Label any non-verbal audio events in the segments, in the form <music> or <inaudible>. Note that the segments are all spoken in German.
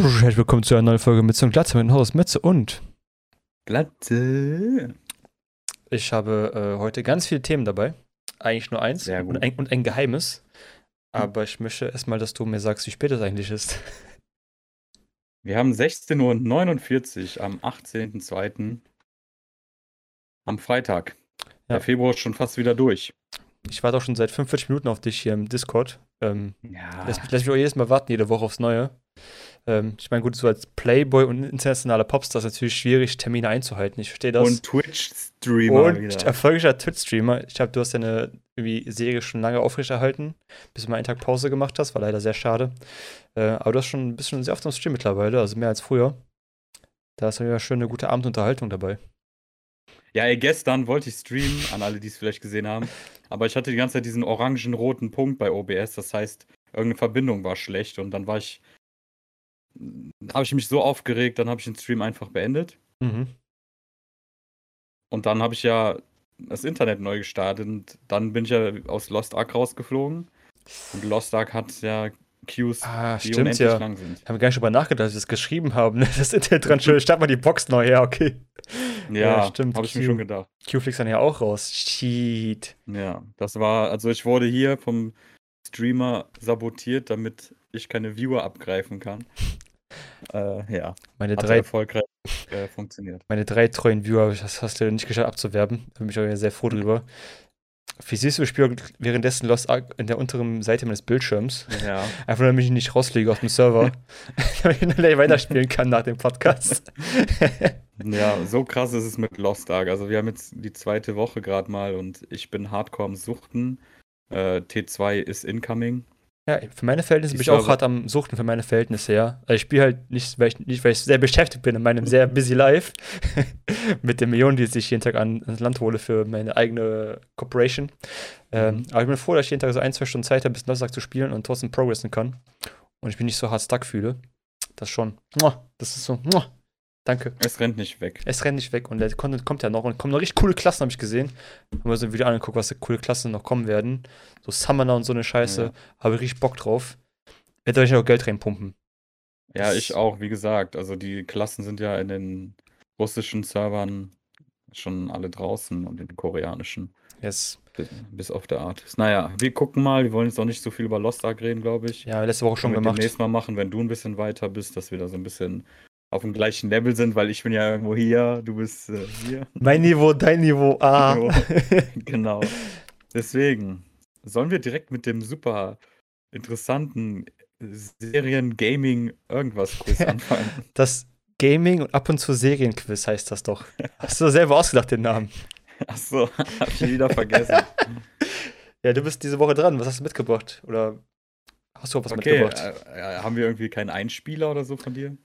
Herzlich willkommen zu einer neuen Folge mit zum Glatze mit dem Haus Metze und Glatze. ich habe äh, heute ganz viele Themen dabei. Eigentlich nur eins. Und, ein, und ein Geheimes. Aber ich möchte erstmal, dass du mir sagst, wie spät es eigentlich ist. Wir haben 16.49 Uhr am 18.02. am Freitag. Ja. Der Februar ist schon fast wieder durch. Ich warte auch schon seit 45 Minuten auf dich hier im Discord. Ähm, Ja. lass, mich, lass mich auch jedes Mal warten, jede Woche aufs Neue. Ähm, ich meine, gut, so als Playboy und internationaler Popstar ist es natürlich schwierig, Termine einzuhalten. Ich verstehe das. Und Twitch-Streamer Und wieder. erfolgreicher Twitch-Streamer. Ich glaube, du hast deine irgendwie Serie schon lange aufrechterhalten, bis du mal einen Tag Pause gemacht hast. War leider sehr schade. Äh, aber du hast schon ein bisschen sehr oft am Stream mittlerweile, also mehr als früher. Da ist ja schön eine gute Abendunterhaltung dabei. Ja, ey, gestern wollte ich streamen, an alle, die es vielleicht gesehen haben. Aber ich hatte die ganze Zeit diesen orangen-roten Punkt bei OBS. Das heißt, irgendeine Verbindung war schlecht. Und dann war ich. Habe ich mich so aufgeregt, dann habe ich den Stream einfach beendet. Mhm. Und dann habe ich ja das Internet neu gestartet und dann bin ich ja aus Lost Ark rausgeflogen. Und Lost Ark hat ja Queues, Ah, die stimmt unendlich ja. lang sind. Haben wir gar nicht drüber nachgedacht, dass wir das geschrieben haben. ne? Das Internet dran schön, start mal die Box neu her, okay. Ja, Ja, stimmt, Habe ich mir Q. schon gedacht. Q-Flix dann ja auch raus. Shit. Ja, das war, also ich wurde hier vom Streamer sabotiert, damit ich keine Viewer abgreifen kann. Äh, ja, Meine hat drei, erfolgreich äh, funktioniert. meine drei treuen Viewer das hast du nicht geschafft abzuwerben. Da bin ich auch sehr froh drüber. Wie siehst du, ich spiele währenddessen Lost Ark in der unteren Seite meines Bildschirms. Ja. Einfach damit ich nicht rausfliege aus dem Server. <laughs> damit ich dann weiterspielen kann nach dem Podcast. <laughs> Ja, so krass ist es mit Lost Ark. Also wir haben jetzt die zweite Woche gerade mal und ich bin hardcore am Suchten. Äh, T2 ist incoming. Ja, für meine Verhältnisse Die bin ich auch hart am Suchten, für meine Verhältnisse, ja. Also ich spiele halt nicht weil, ich, nicht, weil ich sehr beschäftigt bin in meinem sehr busy Life. <laughs> mit den Millionen, die ich jeden Tag an, ans Land hole für meine eigene Corporation. Ähm, Mhm. aber ich bin froh, dass ich jeden Tag so ein, zwei Stunden Zeit habe, bis Donnerstag zu spielen und trotzdem progressen kann. Und ich mich nicht so hart stuck fühle. Das schon. Das ist so. Danke. Es rennt nicht weg. Es rennt nicht weg und der Content kommt ja noch und kommen noch richtig coole Klassen, habe ich gesehen. Haben wir so ein Video angeguckt, was für coole Klassen noch kommen werden. So Summoner und so eine Scheiße. Ja. Habe ich richtig Bock drauf. Hätte euch auch Geld reinpumpen. Ja, Das- ich auch, wie gesagt. Also die Klassen sind ja in den russischen Servern schon alle draußen und in den koreanischen. Yes. Bis, auf der Art. Naja, wir gucken mal. Wir wollen jetzt auch nicht so viel über Lost Ark reden, glaube ich. Ja, letzte Woche schon wir gemacht. demnächst mal machen, wenn du ein bisschen weiter bist, dass wir da so ein bisschen auf dem gleichen Level sind, weil ich bin ja irgendwo hier, du bist äh, hier. Mein Niveau, dein Niveau. Ah. <laughs> Genau. Deswegen sollen wir direkt mit dem super interessanten Serien Gaming irgendwas Quiz <laughs> anfangen. das Gaming und ab und zu Serienquiz heißt das doch. Hast du selber ausgedacht, den Namen? Achso, <laughs> hab ich wieder vergessen. Ja, du bist diese Woche dran. Was hast du mitgebracht? Oder hast du auch was Okay, mitgebracht? äh, äh, haben wir irgendwie keinen Einspieler oder so von dir?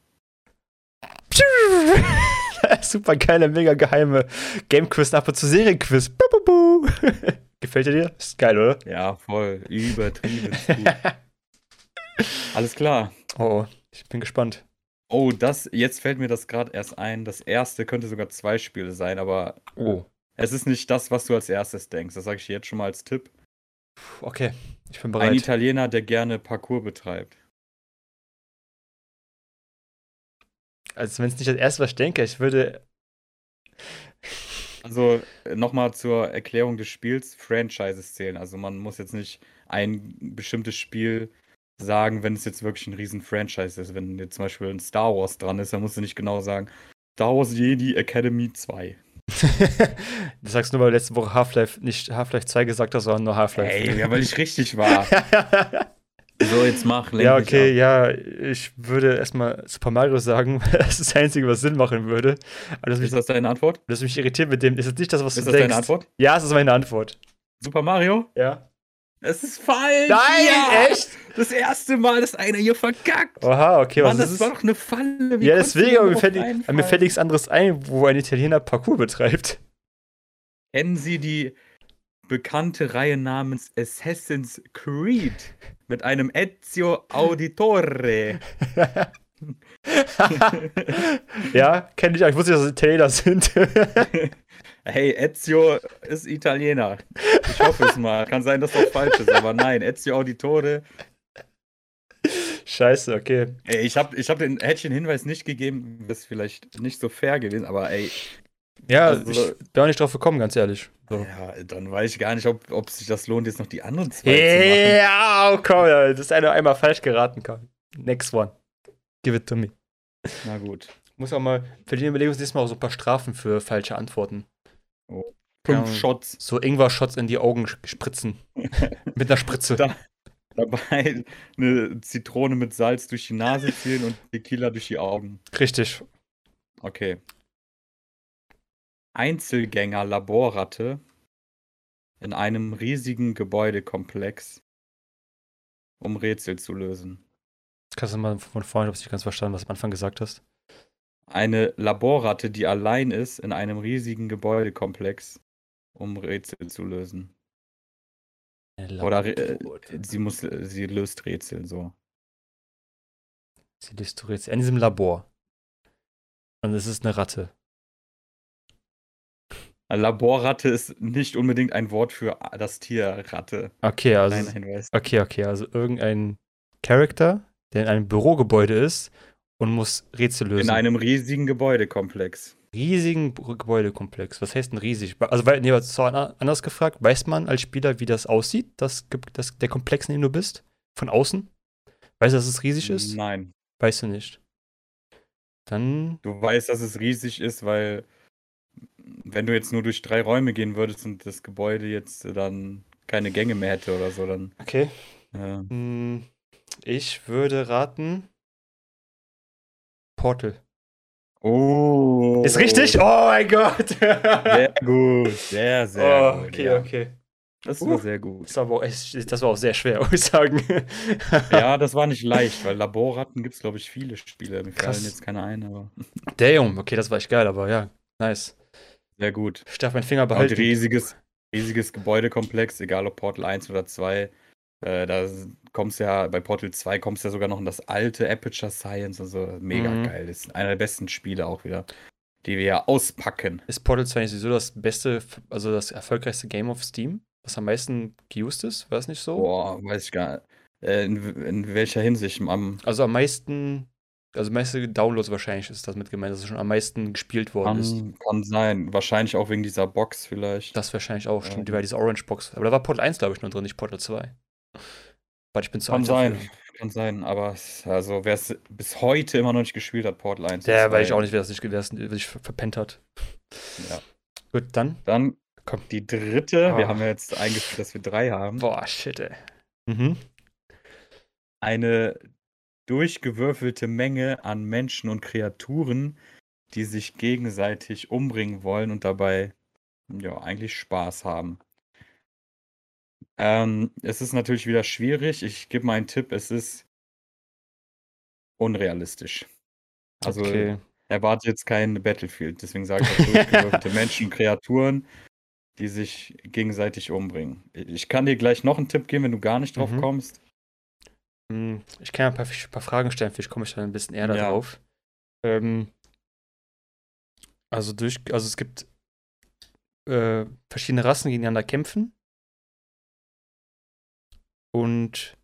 <laughs> Super geile, mega geheime Game-Quiz, ab und zu Serienquiz. <laughs> Gefällt dir dir? Ist geil, oder? Ja, voll. Übertrieben gut. Alles klar. Oh, oh, ich bin gespannt. Oh, das, jetzt fällt mir das gerade erst ein. Das erste könnte sogar zwei Spiele sein, aber Oh. es ist nicht das, was du als erstes denkst. Das sage ich dir jetzt schon mal als Tipp. Okay, ich bin Ein bereit. Italiener, der gerne Parcours betreibt. Also, wenn es nicht das erste, was ich denke, ich würde. Also nochmal zur Erklärung des Spiels, Franchises zählen. Also man muss jetzt nicht ein bestimmtes Spiel sagen, wenn es jetzt wirklich ein riesen Franchise ist. Wenn jetzt zum Beispiel ein Star Wars dran ist, dann musst du nicht genau sagen, Star Wars Jedi Academy 2. <laughs> das sagst du nur, weil du letzte Woche Half-Life nicht Half-Life 2 gesagt hast, sondern nur Half-Life. Ey, ja, weil ich richtig war. <laughs> so, jetzt mach. ja, mich okay, ja, ich würde erstmal Super Mario sagen, <laughs> weil das ist das Einzige, was Sinn machen würde. Aber das mich, Ist das deine Antwort? das mich irritiert mit dem, ist jetzt nicht das, was Ist du das denkst. deine Antwort? Ja, es ist meine Antwort. Super Mario? Ja. Es ist falsch! Nein, ja! echt? Das erste Mal, dass einer hier verkackt! Oha, okay, was Mann, ist das war doch eine Falle. Wie Ja, deswegen, aber mir fällt, mir fällt nichts anderes ein, wo ein Italiener Parcours betreibt. Kennen Sie die bekannte Reihe namens Assassin's Creed mit einem Ezio Auditore? <laughs> ja, kenne ich, aber ich wusste, nicht, dass es Italiener sind. <laughs> Hey, Ezio ist Italiener. Ich hoffe es mal. Kann sein, dass das falsch ist, aber nein, Ezio Auditore Scheiße, okay. Ey, ich habe ich hab den Hättchen Hinweis nicht gegeben, das ist vielleicht nicht so fair gewesen, aber ey. Ja, Also- ich bin auch nicht drauf gekommen, ganz ehrlich. So. Ja, dann weiß ich gar nicht, ob, ob sich das lohnt, jetzt noch die anderen zwei zu machen. Ja, oh, komm, das ist einer einmal falsch geraten kann. Next one. Give it to me. Na gut. Muss auch mal, für wir uns nächstes Mal auch so ein paar Strafen für falsche Antworten. Fünf Ja. Shots So Ingwer-Shots in die Augen spritzen. <laughs> Mit einer Spritze. Da- dabei, eine Zitrone mit Salz durch die Nase ziehen und Tequila durch die Augen. Richtig. Okay. Einzelgänger-Laborratte in einem riesigen Gebäudekomplex, um Rätsel zu lösen. Kannst du mal von vorne, ich hab's nicht ganz verstanden, was du am Anfang gesagt hast. Eine Laborratte, die allein ist in einem riesigen Gebäudekomplex, um Rätsel zu lösen. Oder äh, sie muss, sie löst Rätsel so. Sie du jetzt in diesem Labor. Und es ist eine Ratte. Laborratte ist nicht unbedingt ein Wort für das Tier Ratte. Okay, also. Okay, okay, also irgendein Charakter, der in einem Bürogebäude ist und muss Rätsel lösen. In einem riesigen Gebäudekomplex. riesigen Gebäudekomplex. Was heißt denn riesig? Also, weil, nee, an- anders gefragt, weiß man als Spieler, wie das aussieht, das, das, der Komplex, in dem du bist? Von außen? Weißt du, dass es riesig ist? Nein. Weißt du nicht. Dann, Du weißt, dass es riesig ist, weil wenn du jetzt nur durch drei Räume gehen würdest und das Gebäude jetzt dann keine Gänge mehr hätte oder so, dann. okay. Äh, Ich würde raten. Portal. oh. Ist richtig? Oh mein Gott! Sehr gut. Sehr, sehr oh, gut. okay, ja. okay. Das war Uh. sehr gut. Das war, auch das war auch sehr schwer, <laughs> muss ich sagen. Ja, das war nicht leicht, weil Laborratten gibt es, glaube ich, viele Spiele. Mir Krass. fallen jetzt keine ein, aber Damn, okay, das war echt geil, aber ja, nice. Sehr gut. Ich darf meinen Finger Und behalten. riesiges, riesiges Gebäudekomplex, egal ob Portal 1 oder 2. Äh, da kommst ja, bei Portal 2 kommst du ja sogar noch in das alte Aperture Science und so. Mega Mhm. geil. Das ist einer der besten Spiele auch wieder, die wir ja auspacken. Ist Portal 2 nicht sowieso das beste, also das erfolgreichste Game auf Steam? Was am meisten geused ist? War das nicht so? Boah, weiß ich gar nicht. Äh, in, in welcher Hinsicht? Am, Also am meisten, also meiste Downloads wahrscheinlich ist das mit gemeint, dass es schon am meisten gespielt worden ist. kann, kann sein. Wahrscheinlich auch wegen dieser Box vielleicht. Das wahrscheinlich auch, stimmt, Ähm. die war diese Orange Box. Aber da war Portal 1, glaube ich, nur drin, nicht Portal 2. Warte, ich bin zu Kann sein. dafür. Kann sein, aber es- also wer es bis heute immer noch nicht gespielt hat, Portal 1. und Der weiß ich 2, auch nicht, wer das nicht, wer sich ver- verpennt hat. Ja. Gut, dann. Dann Komm. die dritte. Wir Ah. haben ja jetzt eingeführt, dass wir drei haben. Boah, shit, ey. Mhm. Eine durchgewürfelte Menge an Menschen und Kreaturen, die sich gegenseitig umbringen wollen und dabei ja eigentlich Spaß haben. Ähm, es ist natürlich wieder schwierig. Ich gebe mal einen Tipp. Es ist unrealistisch. Also okay. erwarte jetzt kein Battlefield. Deswegen sage ich <laughs> durchgewürfelte Menschen, Kreaturen, die sich gegenseitig umbringen. Ich kann dir gleich noch einen Tipp geben, wenn du gar nicht drauf Mhm. kommst. Hm, Ich kann ja ein paar, paar Fragen stellen, vielleicht komme ich dann ein bisschen eher Ja. darauf. Ähm, also durch, also es gibt äh, verschiedene Rassen die gegeneinander kämpfen. Und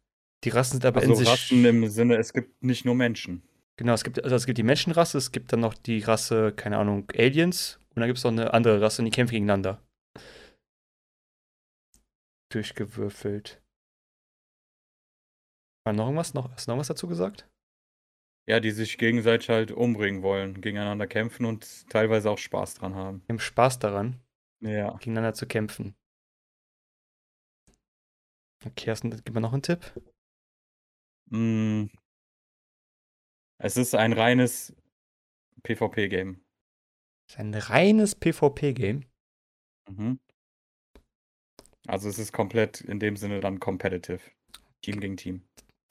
die Rassen sind aber Also in sich. Rassen im Sinne, es gibt nicht nur Menschen. Genau, es gibt, also es gibt die Menschenrasse, es gibt dann noch die Rasse, keine Ahnung, Aliens und dann gibt es noch eine andere Rasse und die kämpfen gegeneinander. Durchgewürfelt. War noch irgendwas? Noch, hast du noch was dazu gesagt? Ja, die sich gegenseitig halt umbringen wollen, gegeneinander kämpfen und teilweise auch Spaß dran haben. Haben Spaß daran, Ja. gegeneinander zu kämpfen. Okay, hast du, gib mir noch einen Tipp. Mm. Es ist ein reines PvP-Game. Das ist ein reines PvP-Game. Mhm. Also es ist komplett in dem Sinne dann competitive. Team gegen Team.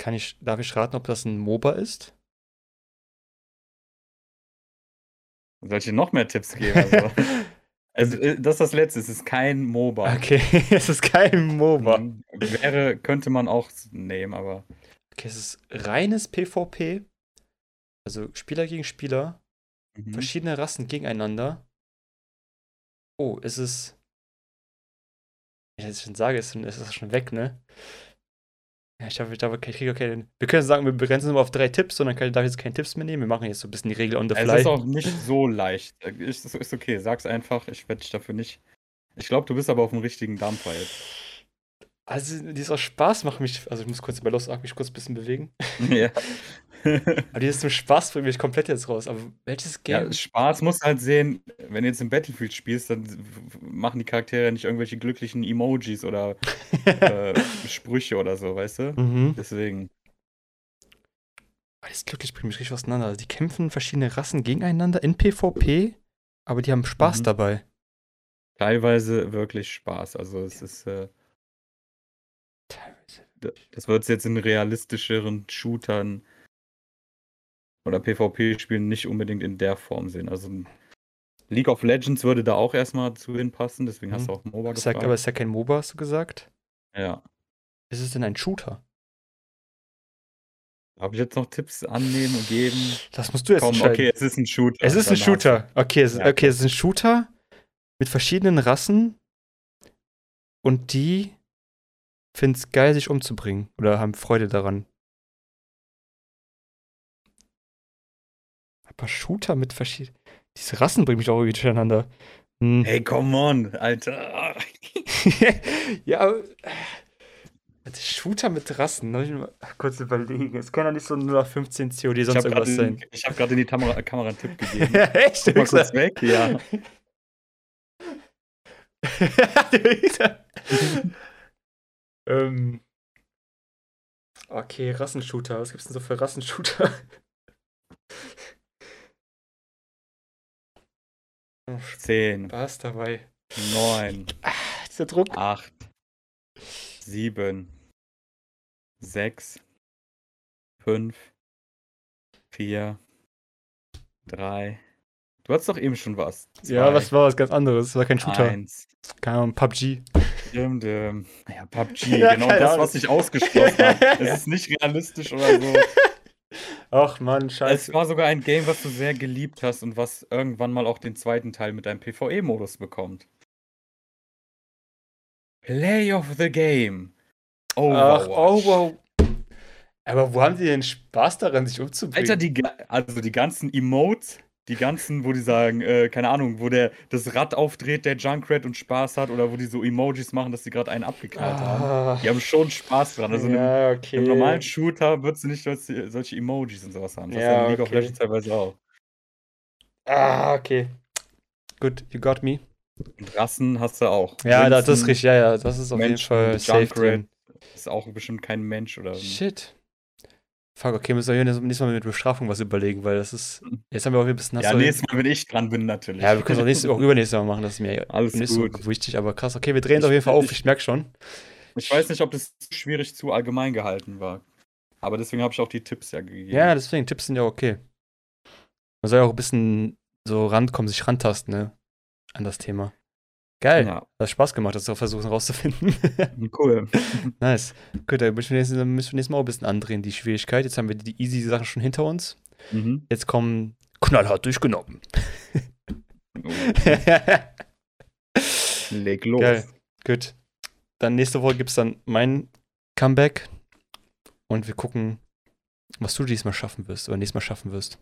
Kann ich, darf ich raten, ob das ein MOBA ist? Soll ich dir noch mehr Tipps geben? Also, <laughs> also äh, das ist das Letzte, es ist kein MOBA. Okay, <laughs> es ist kein MOBA. Wäre, könnte man auch nehmen, aber Okay, es ist reines PvP. Also Spieler gegen Spieler. mhm. Verschiedene Rassen gegeneinander. Oh, ist es. Wenn ich jetzt schon sage, ist, ist das schon weg, ne? Ja, ich habe, ich habe, ich kriege okay. Wir können sagen, wir begrenzen uns auf drei Tipps und dann kann, darf ich jetzt keine Tipps mehr nehmen. Wir machen jetzt so ein bisschen die Regel on the Es fly. ist auch nicht so leicht. Ist, ist okay, sag's einfach. Ich werde dich dafür nicht. Ich glaube, du bist aber auf dem richtigen Dampfer jetzt. Also, dieser Spaß macht mich, also ich muss kurz bei Los Ark mich kurz ein bisschen bewegen. <laughs> ja. <laughs> Aber dieses zum Spaß bringt mich komplett jetzt raus. Aber welches Game? ja, Spaß muss halt sehen, wenn du jetzt im Battlefield spielst, dann machen die Charaktere nicht irgendwelche glücklichen Emojis oder <laughs> äh, Sprüche oder so, weißt du? mhm. Deswegen. Aber das glücklich bringt mich richtig auseinander. Also die kämpfen verschiedene Rassen gegeneinander in PvP, aber die haben Spaß Mhm. dabei. Teilweise wirklich Spaß. Also es ist, äh, Teilweise. das wird es jetzt in realistischeren Shootern oder PvP-Spielen nicht unbedingt in der Form sehen. Also League of Legends würde da auch erstmal zu hinpassen, deswegen hast Mhm. du auch MOBA gefragt. aber es ist ja kein MOBA, hast du gesagt. ja. Ist es denn ein Shooter? Habe ich jetzt noch Tipps annehmen und geben? Das musst du jetzt Komm, okay, es ist ein Shooter. Es ist ein hast Shooter. Okay, es Ja. okay, es ist ein Shooter mit verschiedenen Rassen und die finden es geil, sich umzubringen oder haben Freude daran. Aber Shooter mit verschiedenen. Diese Rassen bringen mich auch irgendwie durcheinander. Hm. Hey, come on, Alter. <laughs> ja, aber. äh, Shooter mit Rassen, ne? Ich mal kurz überlegen. Es kann ja nicht so nur nach 15 COD sonst habe irgendwas gerade sein. ich hab grad in die Kamera, Kamera einen Tipp gegeben. <laughs> Echt? Guck mal kurz weg, ja. <laughs> ähm, okay, Rassenshooter. Was gibt's denn so für Rassenshooter? Oh, Zehn, Spaß dabei. neun, Dieser Druck. acht, sieben, sechs, fünf, vier, drei. Du hattest doch eben schon was. Ja, Zwei, was war was ganz anderes? Das war kein Shooter. Eins. Keine Ahnung, PUBG. Dim, dim. Ja, PUBG, <laughs> Ja, genau das, was ich ausgeschlossen habe. <laughs> Es ist nicht realistisch oder so. <laughs> Ach man, Es scheiße. war sogar ein Game, was du sehr geliebt hast und was irgendwann mal auch den zweiten Teil mit einem PvE-Modus bekommt. Play of the Game. Ach, Overwatch. oh, wow. Aber wo haben die denn Spaß daran, sich umzubringen? Alter, die, also die ganzen Emotes, die ganzen, wo die sagen, äh, keine Ahnung, wo der das Rad aufdreht, der Junkrat und Spaß hat, oder wo die so Emojis machen, dass die gerade einen abgeknallt haben. ah, Die haben schon Spaß dran. Also ja, okay. im normalen Shooter würdest du nicht solche, solche Emojis und sowas haben. Das Ja, ja, in League of okay. Legends teilweise auch. Ah, okay. Gut, you got me. Und Rassen hast du auch. Ja, das ist richtig. Ja, ja, das ist auf jeden Menschen, Fall Junkrat. Ist auch bestimmt kein Mensch oder. Shit. Fuck, okay, müssen wir hier nächstes Mal mit Bestrafung was überlegen, weil das ist. Jetzt haben wir auch ein bisschen. Ja, nächstes Mal, wenn ich dran bin, natürlich. Ja, wir können es auch, nächstes, auch übernächstes Mal machen, das ist mir Alles nicht gut. so wichtig, aber krass. Okay, wir drehen es auf jeden Fall auf, ich- ich merke schon. Ich weiß nicht, ob das schwierig zu allgemein gehalten war. Aber deswegen habe ich auch die Tipps ja gegeben. Ja, deswegen, Tipps sind ja okay. Man soll ja auch ein bisschen so rankommen, sich rantasten, ne? An das Thema. Geil. ja. Hat Spaß gemacht, das zu versuchen rauszufinden. <laughs> Cool. <laughs> nice. Gut, dann müssen wir, nächstes, dann müssen wir nächstes Mal auch ein bisschen andrehen, die Schwierigkeit. Jetzt haben wir die easy Sachen schon hinter uns. Mhm. Jetzt kommen knallhart durchgenommen. Oh, leg los. Geil. Gut. Dann nächste Woche gibt es dann mein Comeback. Und wir gucken, was du diesmal schaffen wirst oder nächstes Mal schaffen wirst.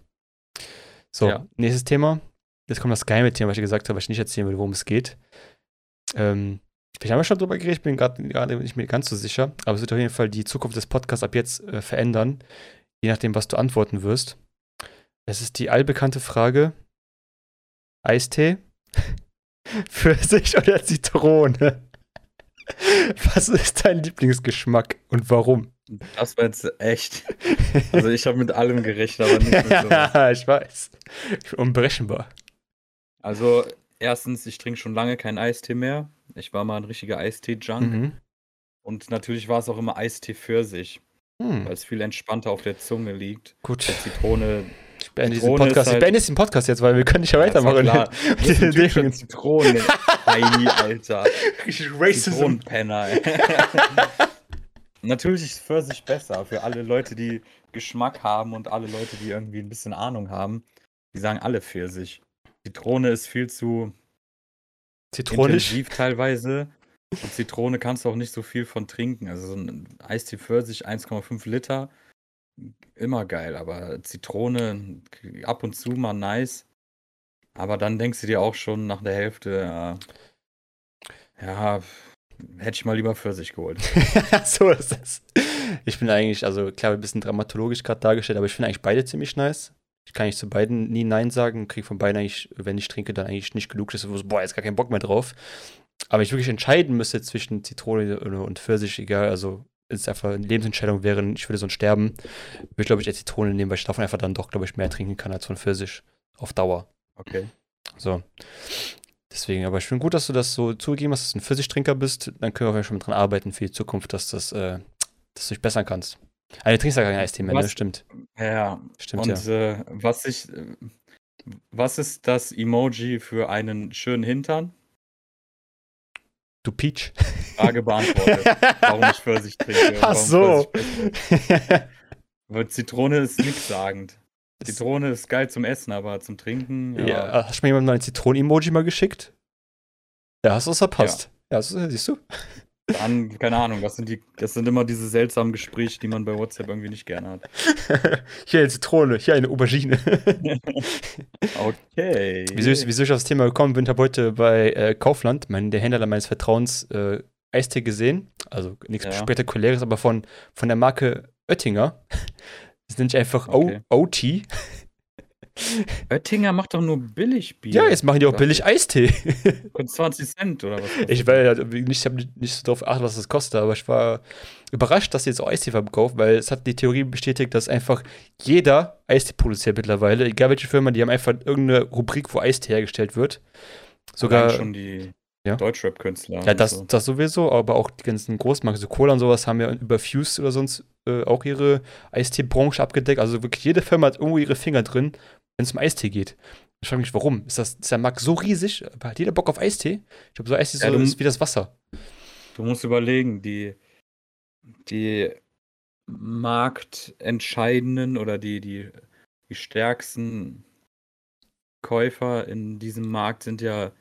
So, Ja. nächstes Thema. Jetzt kommt das geheime Thema, was ich gesagt habe, was ich nicht erzählen will, worum es geht. Ähm, wir haben ja schon drüber geredet, ich bin gerade nicht mehr ganz so sicher, aber es wird auf jeden Fall die Zukunft des Podcasts ab jetzt äh, verändern, je nachdem, was du antworten wirst. Es ist die allbekannte Frage: Eistee, <laughs> Pfirsich oder Zitrone? <laughs> Was ist dein Lieblingsgeschmack und warum? Das war jetzt echt. Also ich habe mit allem gerechnet, aber nicht mit <laughs> sowas. ja, ich weiß. Ich unberechenbar. Also, erstens, ich trinke schon lange keinen Eistee mehr. Ich war mal ein richtiger Eistee-Junk. Mhm. Und natürlich war es auch immer Eistee für sich, weil Hm, es viel entspannter auf der Zunge liegt. gut. Zitrone. Ich beende diesen Podcast. ich halt- beende jetzt den Podcast jetzt, weil wir können nicht Ja, ja weitermachen. klar. Du bist ein Typ für Zitrone. Heini, Alter. Racism. Zitronenpenner. <laughs> Natürlich ist Pfirsich besser für alle Leute, die Geschmack haben und alle Leute, die irgendwie ein bisschen Ahnung haben. Die sagen alle Pfirsich. Zitrone ist viel zu Zitronisch. intensiv teilweise. Und Zitrone kannst du auch nicht so viel von trinken. Also so ein Eistee Pfirsich 1,5 Liter, immer geil. Aber Zitrone ab und zu mal nice. Aber dann denkst du dir auch schon nach der Hälfte, äh, ja, hätte ich mal lieber Pfirsich geholt. <laughs> so ist es. Ich bin eigentlich, also klar, ein bisschen dramatologisch gerade dargestellt, aber ich finde eigentlich beide ziemlich nice. Ich kann nicht zu beiden nie Nein sagen, kriege von beiden eigentlich, wenn ich trinke, dann eigentlich nicht genug, dass ich so, boah, jetzt gar keinen Bock mehr drauf. Aber ich wirklich entscheiden müsste zwischen Zitrone und Pfirsich, egal, also ist einfach eine Lebensentscheidung wäre, ich würde so ein sterben, würde ich glaube ich eher Zitrone nehmen, weil ich davon einfach dann doch, glaube ich, mehr trinken kann als von Pfirsich auf Dauer. Okay. So. Deswegen, aber ich finde gut, dass du das so zugegeben hast, dass du ein Pfirsichtrinker bist. Dann können wir schon mit dran arbeiten für die Zukunft, dass, das, äh, dass du dich bessern kannst. Also, du trinkst ja kein Eistee mehr, ne? Stimmt. Ja, Stimmt, und ja. äh, was ich, äh, was ist das Emoji für einen schönen Hintern? Du Peach. Frage beantwortet. <laughs> warum ich Pfirsich trinke. Ach so. Weil Zitrone ist <laughs> nichtssagend. Zitrone ist geil zum Essen, aber zum Trinken, ja. ja. Hast du mir jemand mal ein Zitronen-Emoji mal geschickt? Ja, hast du es verpasst. Ja, du- siehst du? Dann, keine Ahnung, das sind, die, das sind immer diese seltsamen Gespräche, die man bei WhatsApp irgendwie nicht gerne hat. <laughs> hier eine Zitrone, hier eine Aubergine. <laughs> Okay. wieso, ich, wieso ich auf das Thema gekommen bin, habe heute bei äh, Kaufland, mein, der Händler meines Vertrauens, äh, Eistee gesehen. Also nichts Ja. Spektakuläres, aber von, von der Marke Oettinger. <laughs> Das nennt sich einfach Okay. OT. <laughs> Oettinger macht doch nur Billigbier. Ja, jetzt machen die auch billig Eistee. <laughs> Kostet 20 Cent oder was? Ich ja nicht, ich habe nicht so darauf geachtet, was das kostet, aber ich war überrascht, dass sie jetzt auch Eistee verkaufen, weil es hat die Theorie bestätigt, dass einfach jeder Eistee produziert mittlerweile, egal welche Firma, die haben einfach irgendeine Rubrik, wo Eistee hergestellt wird. Sogar, Allein schon die Ja. Deutschrap-Künstler. ja, und das, so. das sowieso, aber auch die ganzen Großmarken, so Cola und sowas, haben ja über Fuse oder sonst äh, auch ihre Eistee-Branche abgedeckt. Also wirklich jede Firma hat irgendwo ihre Finger drin, wenn es um Eistee geht. Ich frage mich, warum? Ist, das, ist der Markt so riesig? Hat jeder Bock auf Eistee? Ich glaube, so Eistee Ja, so, du- ist wie das Wasser. Du musst überlegen, die, die marktentscheidenden oder die, die, die stärksten Käufer in diesem Markt sind ja,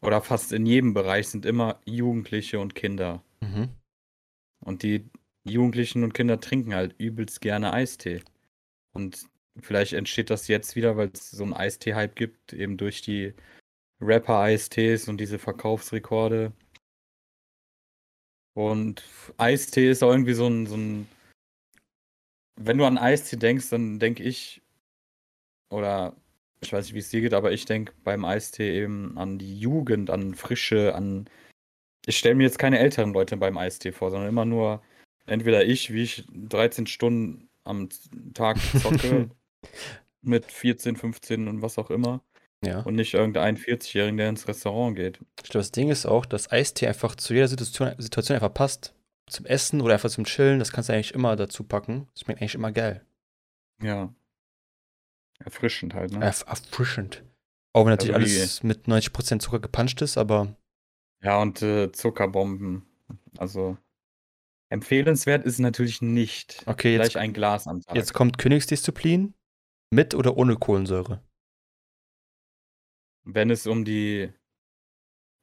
oder fast in jedem Bereich sind immer Jugendliche und Kinder. Mhm. Und die Jugendlichen und Kinder trinken halt übelst gerne Eistee. Und vielleicht entsteht das jetzt wieder, weil es so einen Eistee-Hype gibt, eben durch die Rapper-Eistees und diese Verkaufsrekorde. Und Eistee ist auch irgendwie so ein, so ein. Wenn du an Eistee denkst, dann denke ich, oder ich weiß nicht, wie es dir geht, aber ich denke beim Eistee eben an die Jugend, an Frische, an. Ich stelle mir jetzt keine älteren Leute beim Eistee vor, sondern immer nur entweder ich, wie ich 13 Stunden am Tag zocke, <laughs> mit 14, 15 und was auch immer, Ja. und nicht irgendein 40-Jährigen, der ins Restaurant geht. Das Ding ist auch, dass Eistee einfach zu jeder Situation, Situation einfach passt. Zum Essen oder einfach zum Chillen, das kannst du eigentlich immer dazu packen. Das schmeckt eigentlich immer geil. Ja. Erfrischend halt, ne? Erf erfrischend. Auch wenn natürlich Also alles mit 90% Zucker gepanscht ist, aber Ja, und äh, Zuckerbomben. Also empfehlenswert ist natürlich nicht. okay, jetzt, Gleich ein Glas am Tag. jetzt kommt Königsdisziplin. Mit oder ohne Kohlensäure? Wenn es um die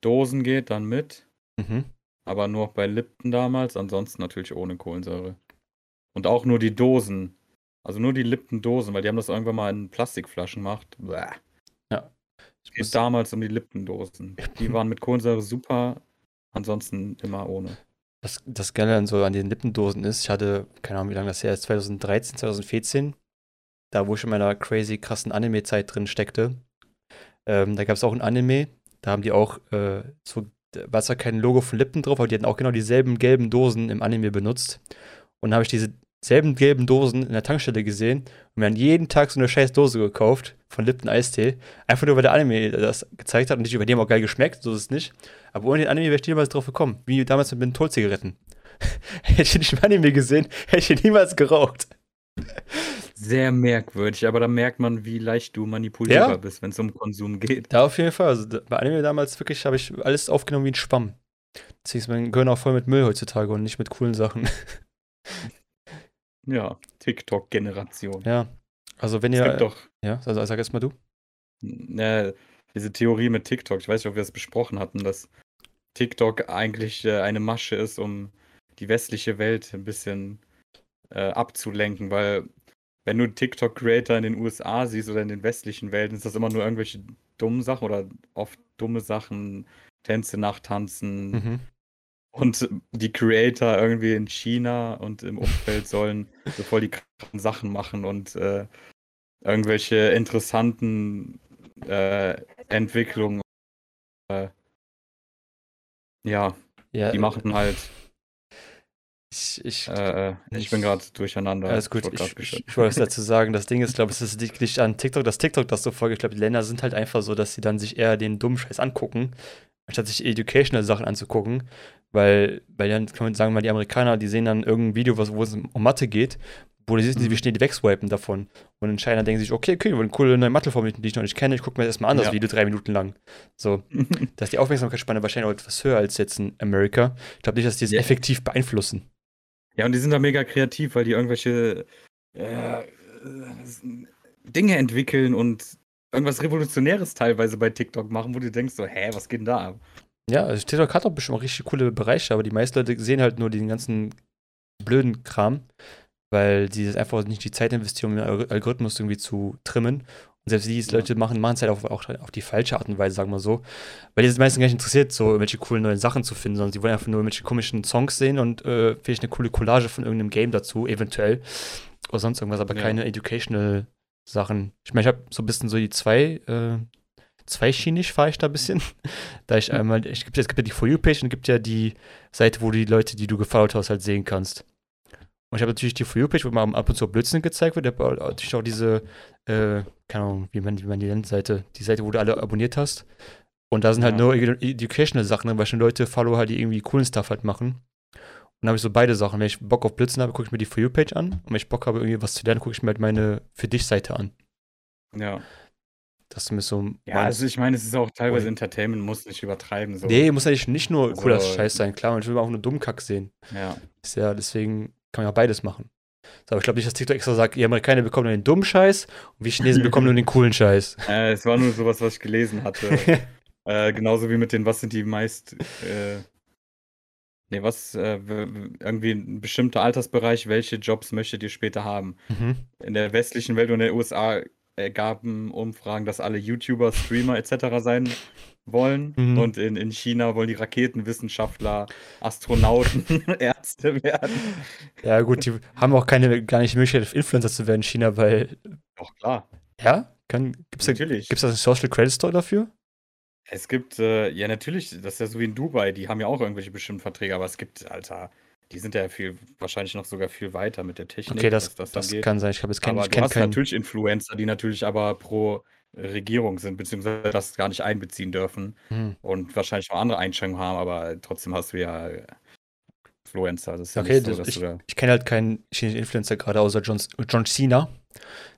Dosen geht, dann mit. Mhm. Aber nur bei Lipton damals, ansonsten natürlich ohne Kohlensäure. Und auch nur die Dosen. Also nur die Lipton-Dosen, weil die haben das irgendwann mal in Plastikflaschen gemacht. Bäh. Ich Geht muss, damals um die Lipton-Dosen. Die <laughs> waren mit Kohlensäure super, ansonsten immer ohne. das, das Geile an so an den Lippendosen ist, ich hatte, keine Ahnung, wie lange das her ist, 2013, 2014, da wo ich in meiner crazy krassen Anime-Zeit drin steckte. Ähm, da gab es auch ein Anime, da haben die auch äh, so, war zwar kein Logo von Lippen drauf, aber die hatten auch genau dieselben gelben Dosen im Anime benutzt. Und da habe ich diese selben gelben Dosen in der Tankstelle gesehen und mir an jeden Tag so eine scheiß Dose gekauft von Lipton Eistee. Einfach nur, weil der Anime das gezeigt hat und nicht über haben auch geil geschmeckt, so ist es nicht. Aber ohne den Anime wäre ich niemals drauf gekommen. Wie damals mit Mentholzigaretten. <laughs> hätte ich nicht im Anime gesehen, hätte ich niemals geraucht. Sehr merkwürdig, aber da merkt man, wie leicht du manipulierbar Ja. bist, wenn es um Konsum geht. Da auf jeden Fall. Also bei Anime damals wirklich habe ich alles aufgenommen wie ein Schwamm. Deswegen ist mein Gehirn auch voll mit Müll heutzutage und nicht mit coolen Sachen. Ja, TikTok-Generation. ja. Also wenn Es ihr. gibt doch ja, also sag erst mal du. äh, diese Theorie mit TikTok. Ich weiß nicht, ob wir das besprochen hatten, dass TikTok eigentlich äh, eine Masche ist, um die westliche Welt ein bisschen äh, abzulenken, weil wenn du TikTok-Creator in den USA siehst oder in den westlichen Welten, ist das immer nur irgendwelche dummen Sachen oder oft dumme Sachen, Tänze nachtanzen. Mhm. Und die Creator irgendwie in China und im Umfeld <laughs> sollen so voll die krassen Sachen machen und äh, irgendwelche interessanten äh, Entwicklungen. Äh, ja, ja, die machen halt ich, ich, äh, ich, ich bin gerade durcheinander. Alles gut, ich, ich, ich wollte dazu sagen, das Ding ist, glaube ich, es liegt nicht an TikTok, dass TikTok das so folgt. Ich glaube, die Länder sind halt einfach so, dass sie dann sich eher den dummen Scheiß angucken, anstatt sich educational Sachen anzugucken. Weil, weil dann kann man sagen, mal die Amerikaner, die sehen dann irgendein Video, wo es um Mathe geht, wo die sehen, mhm. wie schnell die wegswipen davon. Und in China denken sie sich, okay, okay, eine coole neue Matheform, die ich noch nicht kenne, ich gucke mir das erstmal an, das ja. Video drei Minuten lang. So, <laughs> dass die Aufmerksamkeitsspanne wahrscheinlich auch etwas höher als jetzt in Amerika. Ich glaube nicht, dass die es yeah. effektiv beeinflussen. Ja, und die sind da mega kreativ, weil die irgendwelche äh, Dinge entwickeln und irgendwas Revolutionäres teilweise bei TikTok machen, wo du denkst so, hä, was geht denn da ab? Ja, also TikTok hat auch bestimmt auch richtig coole Bereiche, aber die meisten Leute sehen halt nur den ganzen blöden Kram, weil sie einfach nicht die Zeit investieren, um den Algorithmus irgendwie zu trimmen und selbst die Leute machen, machen es halt auch, auch auf die falsche Art und Weise, sagen wir so. Weil die sind meistens gar nicht interessiert, so irgendwelche coolen neuen Sachen zu finden, sondern sie wollen einfach nur irgendwelche komischen Songs sehen und äh, vielleicht eine coole Collage von irgendeinem Game dazu, eventuell. Oder sonst irgendwas, aber ja. keine educational Sachen. Ich meine, ich habe so ein bisschen so die zwei, äh, zweischienig fahre ich da ein bisschen. <laughs> da ich einmal, ich es gibt ja die For You-Page und es gibt ja die Seite, wo du die Leute, die du gefollowt hast, halt sehen kannst. Und ich habe natürlich die For You-Page, wo man ab und zu Blödsinn gezeigt wird. Ich habe natürlich auch diese, äh, keine Ahnung, wie man, wie man die nennt, Seite, die Seite, wo du alle abonniert hast. Und da sind halt ja. nur educational Sachen, weil schon Leute follow halt, die irgendwie coolen Stuff halt machen. Und dann habe ich so beide Sachen. Wenn ich Bock auf Blödsinn habe, gucke ich mir die For You-Page an. Und wenn ich Bock habe, irgendwie was zu lernen, gucke ich mir halt meine Für dich-Seite an. Ja. Das ist so. Ja, also ich meine, es ist auch teilweise Entertainment, muss nicht übertreiben. So. Nee, muss nicht, nicht nur cooler also, Scheiß sein, klar, man will auch nur Dummkack sehen. Ja. Ist ja, deswegen kann man ja beides machen. Aber ich glaube nicht, dass TikTok extra sagt, die Amerikaner bekommen nur den dummen Scheiß und wir Chinesen bekommen nur den <laughs> coolen Scheiß. Äh, es war nur sowas, was ich gelesen hatte. <laughs> äh, genauso wie mit den, was sind die meist. Äh, nee, was, äh, irgendwie ein bestimmter Altersbereich, welche Jobs möchtet ihr später haben? Mhm. In der westlichen Welt und in den USA ergaben Umfragen, dass alle YouTuber, Streamer etc. sein wollen. Mhm. Und in, in China wollen die Raketenwissenschaftler, Astronauten, <laughs> Ärzte werden. Ja, gut, die haben auch keine, gar nicht die Möglichkeit, Influencer zu werden in China, weil. Doch, klar. Ja? Gibt es da, da einen Social Credit Store dafür? Es gibt, äh, ja, natürlich, das ist ja so wie in Dubai, die haben ja auch irgendwelche bestimmten Verträge, aber es gibt, Alter, die sind ja viel, wahrscheinlich noch sogar viel weiter mit der Technik. Okay, das, das, das kann sein. Ich habe jetzt keinen. Aber du hast keinen... natürlich Influencer, die natürlich aber pro Regierung sind, beziehungsweise das gar nicht einbeziehen dürfen hm. und wahrscheinlich auch andere Einschränkungen haben, aber trotzdem hast du ja Influencer. Das ist ja okay, so, ich, ich kenne halt keinen chinesischen Influencer gerade außer John, John Cena.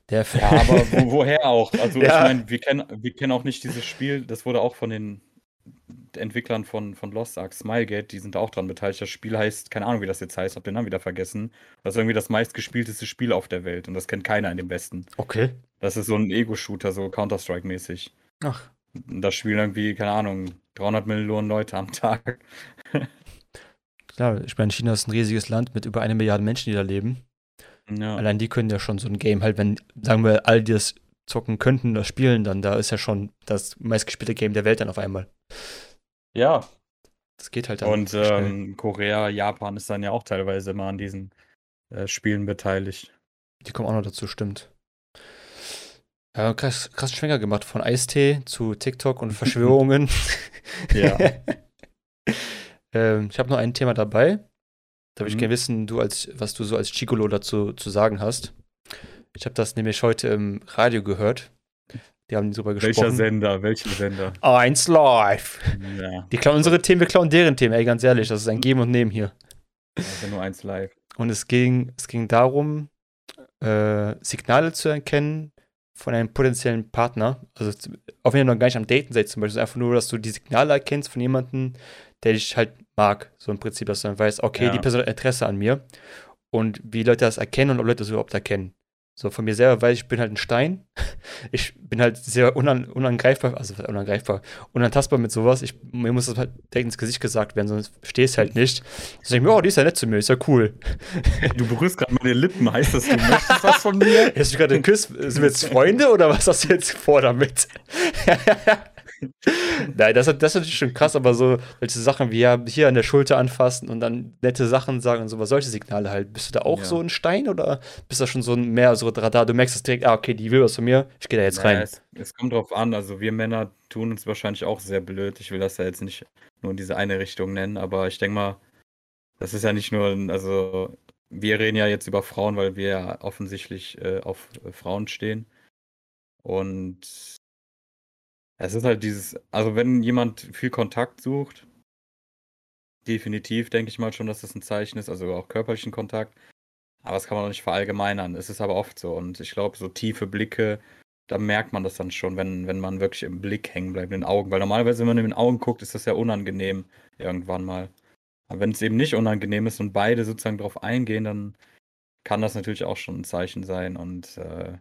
Der ja, aber wo, <laughs> woher auch? Also ja. ich meine, wir kennen, wir kennen auch nicht dieses Spiel, das wurde auch von den Entwicklern von, von Lost Ark, Smilegate, die sind auch dran beteiligt. Das Spiel heißt, keine Ahnung, wie das jetzt heißt, hab den Namen wieder vergessen. Das ist irgendwie das meistgespielteste Spiel auf der Welt und das kennt keiner in dem Westen. Okay. Das ist so ein Ego-Shooter, so Counter-Strike-mäßig. Ach. Das spielen irgendwie, keine Ahnung, 300 Millionen Leute am Tag. <laughs> Klar, ich meine, China ist ein riesiges Land mit über eine Milliarde Menschen, die da leben. Ja. Allein die können ja schon so ein Game halt, wenn, sagen wir, all die das zocken könnten oder spielen, dann da ist ja schon das meistgespielte Game der Welt dann auf einmal. Ja. Das geht halt dann. Und ähm, Korea, Japan ist dann ja auch teilweise immer an diesen äh, Spielen beteiligt. Die kommen auch noch dazu, stimmt. Ja, krass, krass Schwenger gemacht von Eistee zu TikTok und Verschwörungen. <laughs> ja. <laughs> ähm, ich habe noch ein Thema dabei. Da würde mhm. ich gerne wissen, du als, was du so als Chicolo dazu zu sagen hast. Ich habe das nämlich heute im Radio gehört. Die haben drüber gesprochen. Welcher Sender? Welchen Sender? Eins Live. Ja. Die klauen unsere Themen, wir klauen deren Themen, ey, ganz ehrlich. Das ist ein Geben und Nehmen hier. Also nur eins live. Und es ging, es ging darum, äh, Signale zu erkennen von einem potenziellen Partner. Also, auch wenn ihr noch gar nicht am Daten seid, zum Beispiel, einfach nur, dass du die Signale erkennst von jemandem, der dich halt mag. So im Prinzip, dass du dann weißt, okay, ja. die Person hat Interesse an mir. Und wie Leute das erkennen und ob Leute das überhaupt erkennen. So von mir selber weiß ich, ich bin halt ein Stein. <laughs> Ich bin halt sehr unan, unangreifbar, also unangreifbar, unantastbar mit sowas. Ich, mir muss das halt direkt ins Gesicht gesagt werden, sonst stehst halt nicht. Ich denke mir, oh, die ist ja nett zu mir, ist ja cool. <laughs> Du berührst gerade meine Lippen, heißt das, du <laughs> möchtest was von mir? Hast du gerade geküsst? Sind wir jetzt Freunde oder was hast du jetzt vor damit? <laughs> Nein, das, das ist natürlich schon krass, aber so welche Sachen wie ja, hier an der Schulter anfassen und dann nette Sachen sagen und sowas, solche Signale halt. Bist du da auch Ja. so ein Stein oder bist du schon so ein mehr so Radar? Du merkst es direkt, ah, okay, die will was von mir, ich gehe da jetzt Naja, rein. Es, es kommt drauf an, also wir Männer tun uns wahrscheinlich auch sehr blöd. Ich will das ja jetzt nicht nur in diese eine Richtung nennen, aber ich denke mal, das ist ja nicht nur, ein- also wir reden ja jetzt über Frauen, weil wir ja offensichtlich äh, auf Frauen stehen. Und es ist halt dieses, also wenn jemand viel Kontakt sucht, definitiv denke ich mal schon, dass das ein Zeichen ist, also auch körperlichen Kontakt. Aber das kann man auch nicht verallgemeinern. Es ist aber oft so. Und ich glaube, so tiefe Blicke, da merkt man das dann schon, wenn, wenn man wirklich im Blick hängen bleibt, in den Augen. Weil normalerweise, wenn man in den Augen guckt, ist das ja unangenehm irgendwann mal. Aber wenn es eben nicht unangenehm ist und beide sozusagen darauf eingehen, dann kann das natürlich auch schon ein Zeichen sein. Und äh,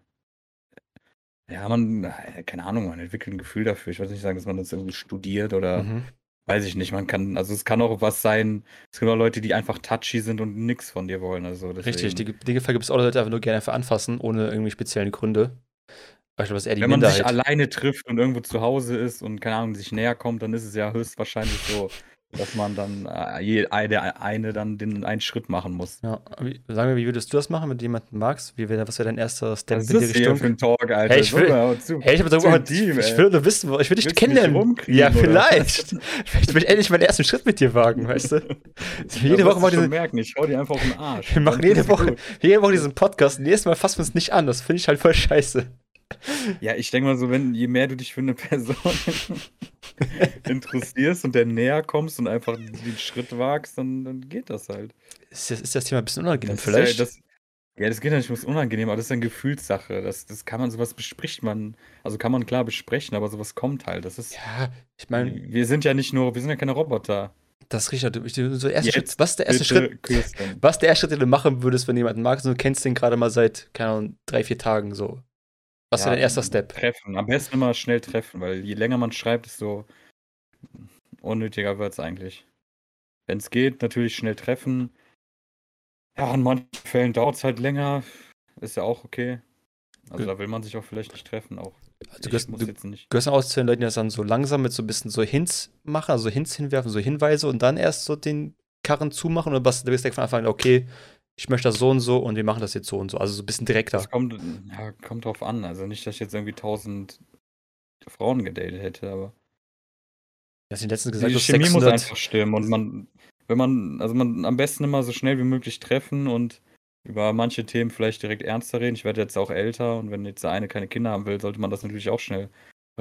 ja, man, äh, keine Ahnung, man entwickelt ein Gefühl dafür. Ich weiß nicht sagen, dass man das irgendwie studiert oder Mhm. weiß ich nicht. Man kann, also es kann auch was sein. Es gibt auch Leute, die einfach touchy sind und nichts von dir wollen. Also Richtig, die, die Gefahr gibt es auch Leute, die einfach nur gerne einfach anfassen, ohne irgendwie speziellen Gründe. Ist eher die Wenn man sich alleine trifft und irgendwo zu Hause ist und keine Ahnung, sich näher kommt, dann ist es ja höchstwahrscheinlich so, dass man dann äh, der eine dann den einen Schritt machen muss. Ja, sagen wir, wie würdest du das machen, wenn du jemanden magst? Wie wär, was wäre dein erster Step Was in die das Richtung? für Talk, Alter? Hey, ich will- zu. Hey, ich, zu darüber, intim, ich will nur wissen, ich will dich kennenlernen. Ja, vielleicht. vielleicht will ich endlich meinen ersten Schritt mit dir wagen, weißt du? <laughs> Jede Woche mal schon diese, merken, ich hau dir einfach auf den Arsch. wir machen jede Woche, jede Woche diesen Podcast. Nächstes Mal fassen wir uns nicht an. Das finde ich halt voll scheiße. Ja, ich denke mal so, wenn je mehr du dich für eine Person <laughs> interessierst und der näher kommst und einfach den Schritt wagst, dann, dann geht das halt. Ist das, ist das Thema ein bisschen unangenehm Das vielleicht? Ja, das, ja, das geht ja nicht ums Unangenehm, aber das ist eine Gefühlssache. Das, das kann man, sowas bespricht man, also kann man klar besprechen, aber sowas kommt halt. Das ist, ja, ich meine, wir sind ja nicht nur, wir sind ja keine Roboter. das. Ich, so erste Schritt, was ist der erste Schritt? küssen. Was der erste Schritt, den du machen würdest, wenn jemanden magst und du kennst den gerade mal seit, keine Ahnung, drei, vier Tagen so? Was Ja, dein erster Step? Treffen. Am besten immer schnell treffen, weil je länger man schreibt, desto unnötiger wird es eigentlich. Wenn es geht, natürlich schnell treffen. Ja, in manchen Fällen dauert es halt länger. Ist ja auch okay. Also Ja. da will man sich auch vielleicht nicht treffen. Auch Also, du gehörst, muss du jetzt nicht. gehörst auch zu den Leuten, die das dann so langsam mit so ein bisschen so Hints machen, also Hints hinwerfen, so Hinweise und dann erst so den Karren zumachen oder was, du bist direkt von Anfang an, okay, ich möchte das so und so und wir machen das jetzt so und so. Also so ein bisschen direkter. Das kommt, ja, kommt drauf an. Also nicht, dass ich jetzt irgendwie tausend Frauen gedatet hätte, aber Du hast den letzten gesagt, die Chemie muss 600. einfach stimmen und man, wenn man, also man am besten immer so schnell wie möglich treffen und über manche Themen vielleicht direkt ernster reden. Ich werde jetzt auch älter und wenn jetzt der eine keine Kinder haben will, sollte man das natürlich auch schnell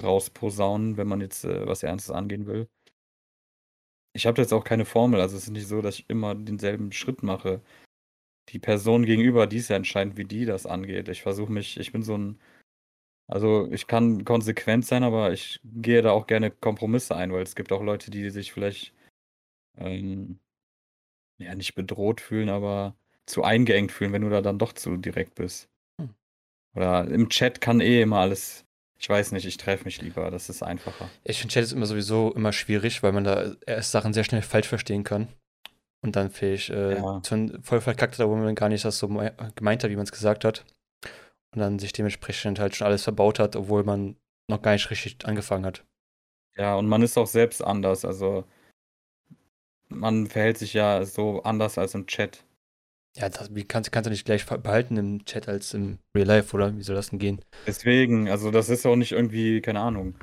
rausposaunen, wenn man jetzt äh, was Ernstes angehen will. Ich habe jetzt auch keine Formel, also es ist nicht so, dass ich immer denselben Schritt mache. Die Person gegenüber, die ist ja entscheidend, wie die das angeht. Ich versuche mich, ich bin so ein, also ich kann konsequent sein, aber ich gehe da auch gerne Kompromisse ein, weil es gibt auch Leute, die sich vielleicht ähm, ja nicht bedroht fühlen, aber zu eingeengt fühlen, wenn du da dann doch zu direkt bist. Hm. Oder im Chat kann eh immer alles, ich weiß nicht, ich treffe mich lieber, das ist einfacher. Ich finde Chat ist immer sowieso immer schwierig, weil man da erst Sachen sehr schnell falsch verstehen kann. Und dann vielleicht äh, Ja. voll verkackt hat, wo man gar nicht das so me- gemeint hat, wie man es gesagt hat. Und dann sich dementsprechend halt schon alles verbaut hat, obwohl man noch gar nicht richtig angefangen hat. Ja, und man ist auch selbst anders, also man verhält sich ja so anders als im Chat. Ja, das, wie kannst, kannst du nicht gleich behalten im Chat als im Real Life, oder? Wie soll das denn gehen? Deswegen, also das ist auch nicht irgendwie, keine Ahnung.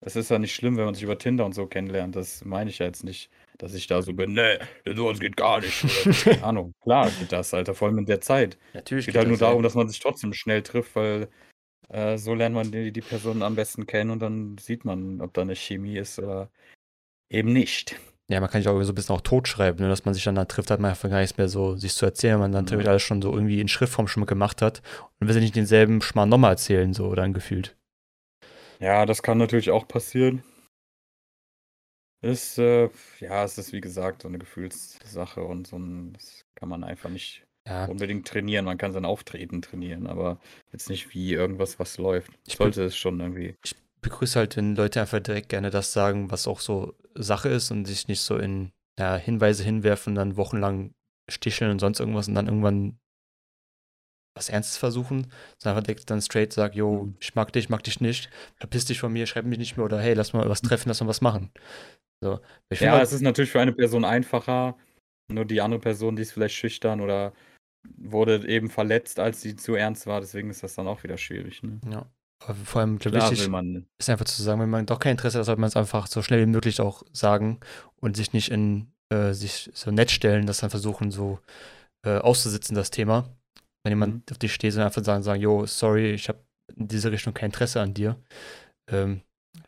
Es ist ja nicht schlimm, wenn man sich über Tinder und so kennenlernt. Das meine ich ja jetzt nicht, dass ich da so bin, nee, sowas geht gar nicht. Oder, <laughs> keine Ahnung. Klar geht das, Alter, vor allem in der Zeit. Natürlich Es geht halt nur darum, dass man sich trotzdem schnell trifft, weil äh, so lernt man die, die Person am besten kennen und dann sieht man, ob da eine Chemie ist oder eben nicht. Ja, man kann sich auch so ein bisschen auch totschreiben, ne, dass man sich dann da trifft, hat man einfach gar nichts mehr so sich zu erzählen, weil man dann theoretisch alles schon so irgendwie in Schriftform schon gemacht hat und will sich nicht denselben Schmarrn nochmal erzählen, so dann gefühlt. Ja, das kann natürlich auch passieren. Ist, äh, ja, es ist wie gesagt so eine Gefühlssache und so ein, das kann man einfach nicht Ja, unbedingt trainieren. Man kann sein Auftreten trainieren, aber jetzt nicht wie irgendwas, was läuft. Ich Sollte es schon irgendwie. begrüße halt, wenn Leute einfach direkt gerne das sagen, was auch so Sache ist und sich nicht so in ja, Hinweise hinwerfen, dann wochenlang sticheln und sonst irgendwas und dann irgendwann was Ernstes versuchen, sondern einfach direkt dann straight sagt, yo, Mhm. ich mag dich, ich mag dich nicht, verpiss dich von mir, schreib mich nicht mehr oder hey, lass mal was treffen, lass mal was machen. So. Ja, mal- es ist natürlich für eine Person einfacher. Nur die andere Person, die ist vielleicht schüchtern oder wurde eben verletzt, als sie zu ernst war. Deswegen ist das dann auch wieder schwierig. Ne? ja. Aber vor allem, glaub ich, Klar wichtig will man. ist einfach zu sagen, wenn man doch kein Interesse hat, sollte man es einfach so schnell wie möglich auch sagen und sich nicht in äh, sich so nett stellen, das dann versuchen, so äh, auszusitzen, das Thema. Wenn jemand Mhm. auf dich steht, sondern einfach sagen, sagen, yo, sorry, ich habe in diese Richtung kein Interesse an dir. Ähm,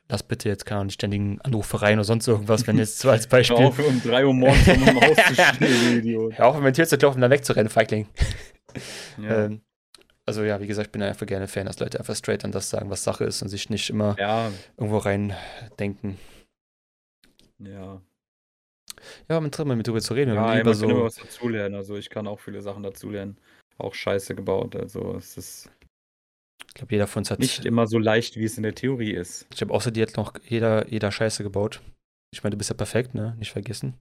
lass bitte jetzt keine Ahnung, die ständigen Anrufereien oder sonst irgendwas, wenn jetzt so als <laughs> Hör Beispiel. auf, um 3 Uhr morgens um im Haus zu <laughs> stehen, du Idiot. Hör auf, mit Tür zu laufen, dann wegzurennen, Feigling. Ja. <laughs> Ähm, also ja, wie gesagt, ich bin einfach gerne Fan, dass Leute einfach straight an das sagen, was Sache ist und sich nicht immer ja, irgendwo rein denken. ja. Ja, mit drin, mit drüber zu reden. Ja, man man kann immer was dazulernen. Also ich kann auch viele Sachen dazulernen. Auch Scheiße gebaut. Also es ist ich glaube, jeder von uns hat. nicht immer so leicht, wie es in der Theorie ist. Ich glaube, außer dir hat noch jeder, jeder Scheiße gebaut. Ich meine, du bist ja perfekt, ne? Nicht vergessen.